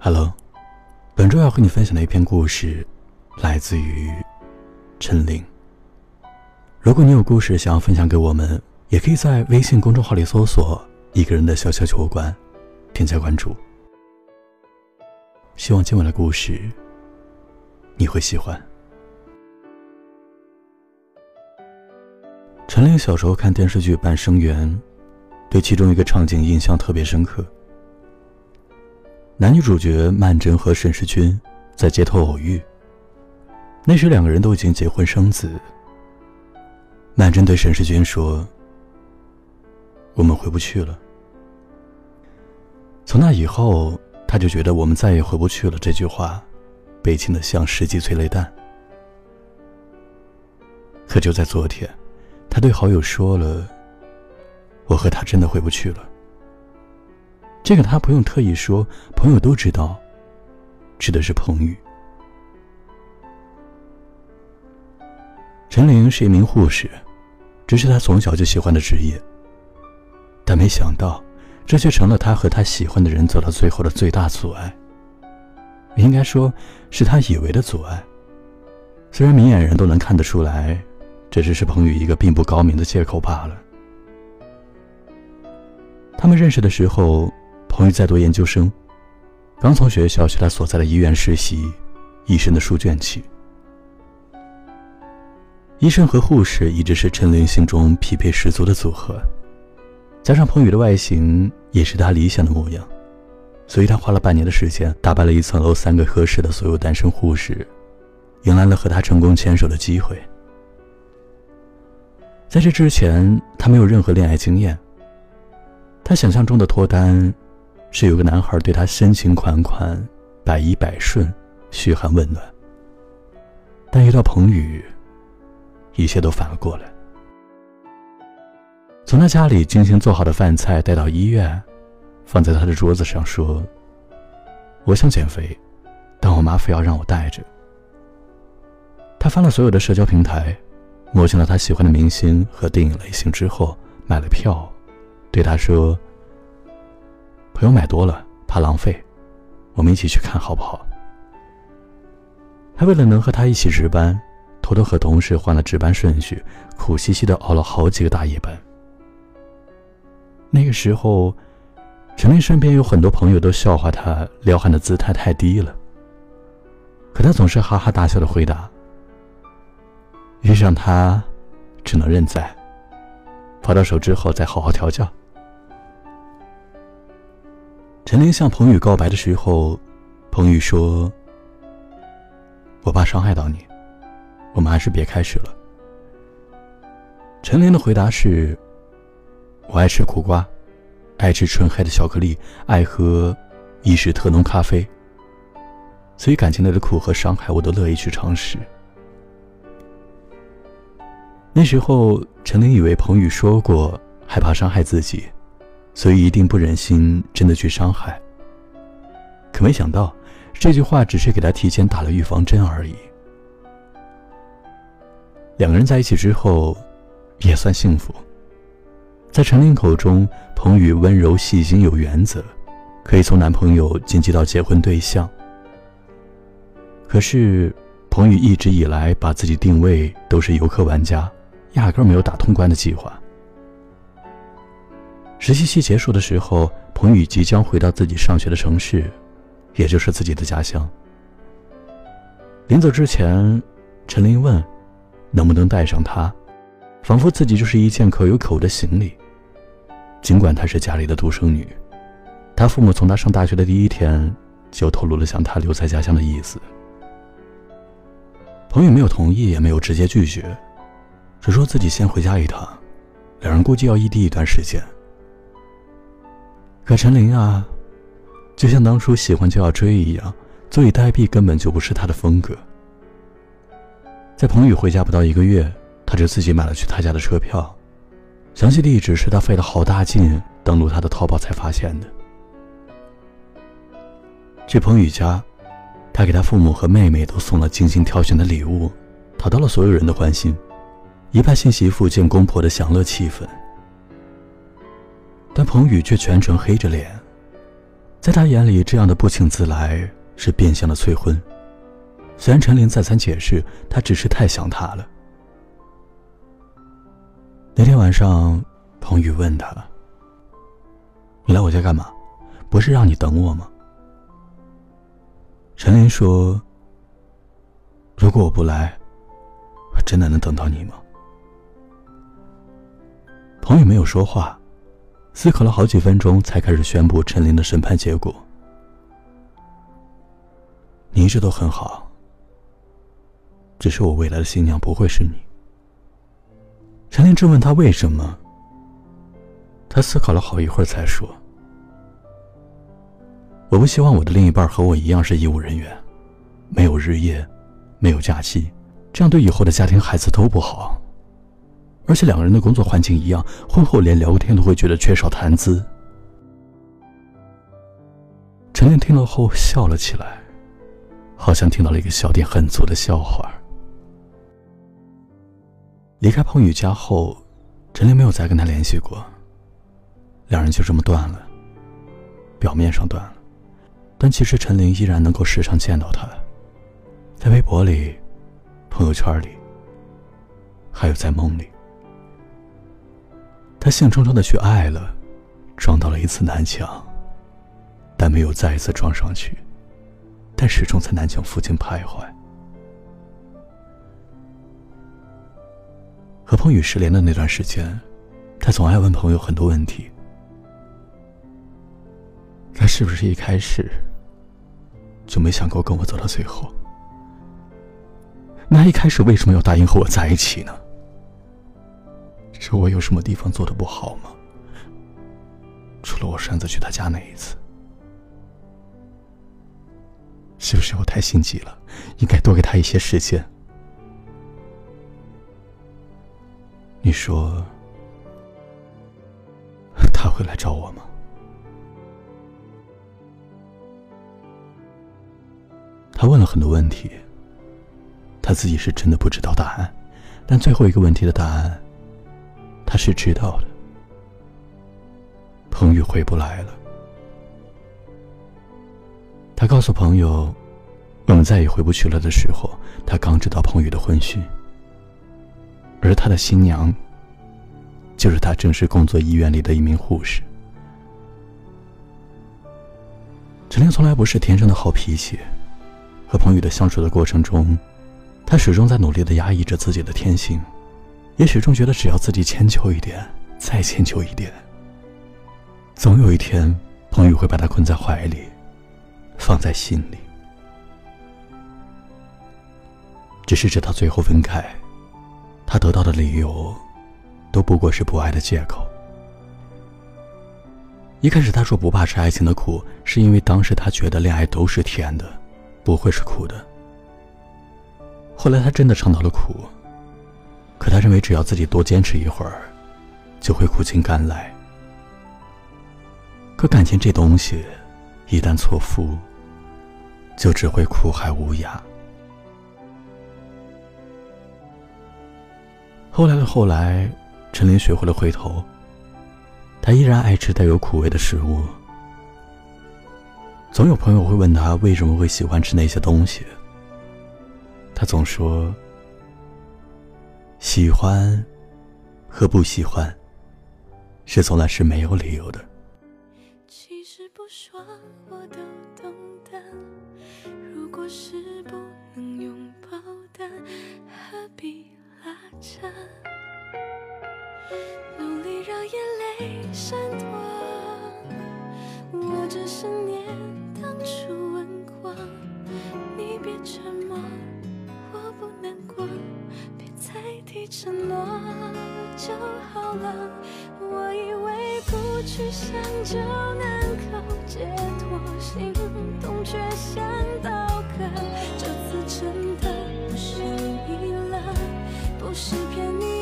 Hello，本周要和你分享的一篇故事，来自于陈琳。如果你有故事想要分享给我们，也可以在微信公众号里搜索“一个人的小小酒馆”，添加关注。希望今晚的故事你会喜欢。陈琳小时候看电视剧《半生缘》，对其中一个场景印象特别深刻。男女主角曼桢和沈世钧在街头偶遇。那时两个人都已经结婚生子。曼桢对沈世钧说：“我们回不去了。”从那以后，他就觉得“我们再也回不去了”这句话，悲情的像十几催泪弹。可就在昨天，他对好友说了：“我和他真的回不去了。”这个他不用特意说，朋友都知道，指的是彭宇。陈玲是一名护士，这是他从小就喜欢的职业。但没想到，这却成了他和他喜欢的人走到最后的最大阻碍。应该说，是他以为的阻碍。虽然明眼人都能看得出来，这只是彭宇一个并不高明的借口罢了。他们认识的时候。彭宇在读研究生，刚从学校去他所在的医院实习，医生的书卷气。医生和护士一直是陈琳心中匹配十足的组合，加上彭宇的外形也是他理想的模样，所以他花了半年的时间打败了一层楼三个科室的所有单身护士，迎来了和他成功牵手的机会。在这之前，他没有任何恋爱经验，他想象中的脱单。是有个男孩对她深情款款，百依百顺，嘘寒问暖。但遇到彭宇，一切都反了过来。从他家里精心做好的饭菜带到医院，放在他的桌子上，说：“我想减肥，但我妈非要让我带着。”他翻了所有的社交平台，摸清了他喜欢的明星和电影类型之后，买了票，对他说。朋友买多了，怕浪费，我们一起去看好不好？他为了能和他一起值班，偷偷和同事换了值班顺序，苦兮兮的熬了好几个大夜班。那个时候，陈琳身边有很多朋友都笑话他撩汉的姿态太低了，可他总是哈哈大笑的回答：“遇上他，只能认栽，跑到手之后再好好调教。”陈琳向彭宇告白的时候，彭宇说：“我怕伤害到你，我们还是别开始了。”陈琳的回答是：“我爱吃苦瓜，爱吃纯黑的巧克力，爱喝意式特浓咖啡。所以感情里的苦和伤害，我都乐意去尝试。”那时候，陈琳以为彭宇说过害怕伤害自己。所以一定不忍心真的去伤害。可没想到，这句话只是给他提前打了预防针而已。两个人在一起之后，也算幸福。在陈琳口中，彭宇温柔细心有原则，可以从男朋友晋级到结婚对象。可是，彭宇一直以来把自己定位都是游客玩家，压根没有打通关的计划。实习期结束的时候，彭宇即将回到自己上学的城市，也就是自己的家乡。临走之前，陈琳问：“能不能带上他？”仿佛自己就是一件可有可无的行李。尽管她是家里的独生女，她父母从她上大学的第一天就透露了想她留在家乡的意思。彭宇没有同意，也没有直接拒绝，只说自己先回家一趟，两人估计要异地一段时间。可陈琳啊，就像当初喜欢就要追一样，坐以待毙根本就不是他的风格。在彭宇回家不到一个月，他就自己买了去他家的车票，详细地址是他费了好大劲登录他的淘宝才发现的。去彭宇家，他给他父母和妹妹都送了精心挑选的礼物，讨到了所有人的欢心，一派新媳妇见公婆的享乐气氛。但彭宇却全程黑着脸，在他眼里，这样的不请自来是变相的催婚。虽然陈琳再三解释，他只是太想他了。那天晚上，彭宇问他：“你来我家干嘛？不是让你等我吗？”陈琳说：“如果我不来，我真的能等到你吗？”彭宇没有说话，思考了好几分钟，才开始宣布陈琳的审判结果。你一直都很好，只是我未来的新娘不会是你。陈琳质问他为什么，他思考了好一会儿才说：“我不希望我的另一半和我一样是医务人员，没有日夜，没有假期，这样对以后的家庭孩子都不好。”而且两个人的工作环境一样，婚后连聊天都会觉得缺少谈资。陈琳听了后笑了起来，好像听到了一个笑点很足的笑话。离开彭宇家后，陈琳没有再跟他联系过，两人就这么断了。表面上断了，但其实陈琳依然能够时常见到他，在微博里、朋友圈里，还有在梦里。他兴冲冲的去爱了，撞到了一次南墙，但没有再一次撞上去，但始终在南墙附近徘徊。和彭宇失联的那段时间，他总爱问朋友很多问题：他是不是一开始就没想过跟我走到最后？那一开始为什么要答应和我在一起呢？是我有什么地方做的不好吗？除了我擅自去他家那一次，是不是我太心急了？应该多给他一些时间。你说他会来找我吗？他问了很多问题，他自己是真的不知道答案，但最后一个问题的答案。他是知道的，彭宇回不来了。他告诉朋友，我们再也回不去了的时候，他刚知道彭宇的婚讯，而他的新娘，就是他正式工作医院里的一名护士。陈琳从来不是天生的好脾气，和彭宇的相处的过程中，他始终在努力的压抑着自己的天性。也始终觉得，只要自己迁就一点，再迁就一点，总有一天，彭宇会把他困在怀里，放在心里。只是直到最后分开，他得到的理由，都不过是不爱的借口。一开始他说不怕吃爱情的苦，是因为当时他觉得恋爱都是甜的，不会是苦的。后来他真的尝到了苦。可他认为，只要自己多坚持一会儿，就会苦尽甘来。可感情这东西，一旦错付，就只会苦海无涯。后来的后来，陈琳学会了回头。他依然爱吃带有苦味的食物。总有朋友会问他为什么会喜欢吃那些东西，他总说。喜欢和不喜欢，是从来是没有理由的。其实不说我都懂得，如果是不能拥抱的，何必拉扯？努力让眼泪闪躲，我只想念当初承诺就好了，我以为不去想就能够解脱，心痛却像刀割，这次真的不是你了，不是骗你。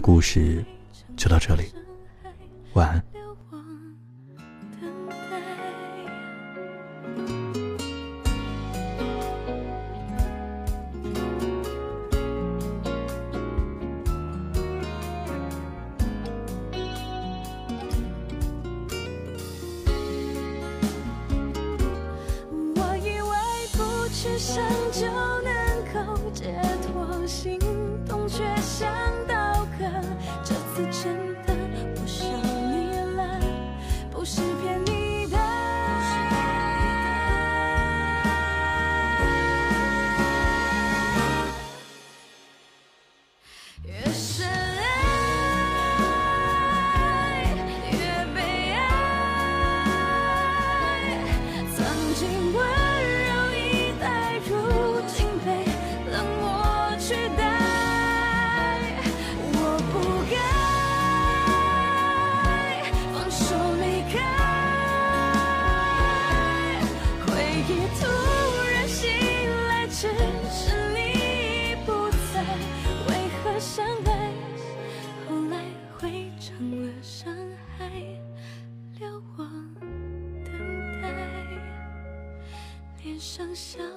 故事就到这里，晚安。上就能够解脱心只剩下。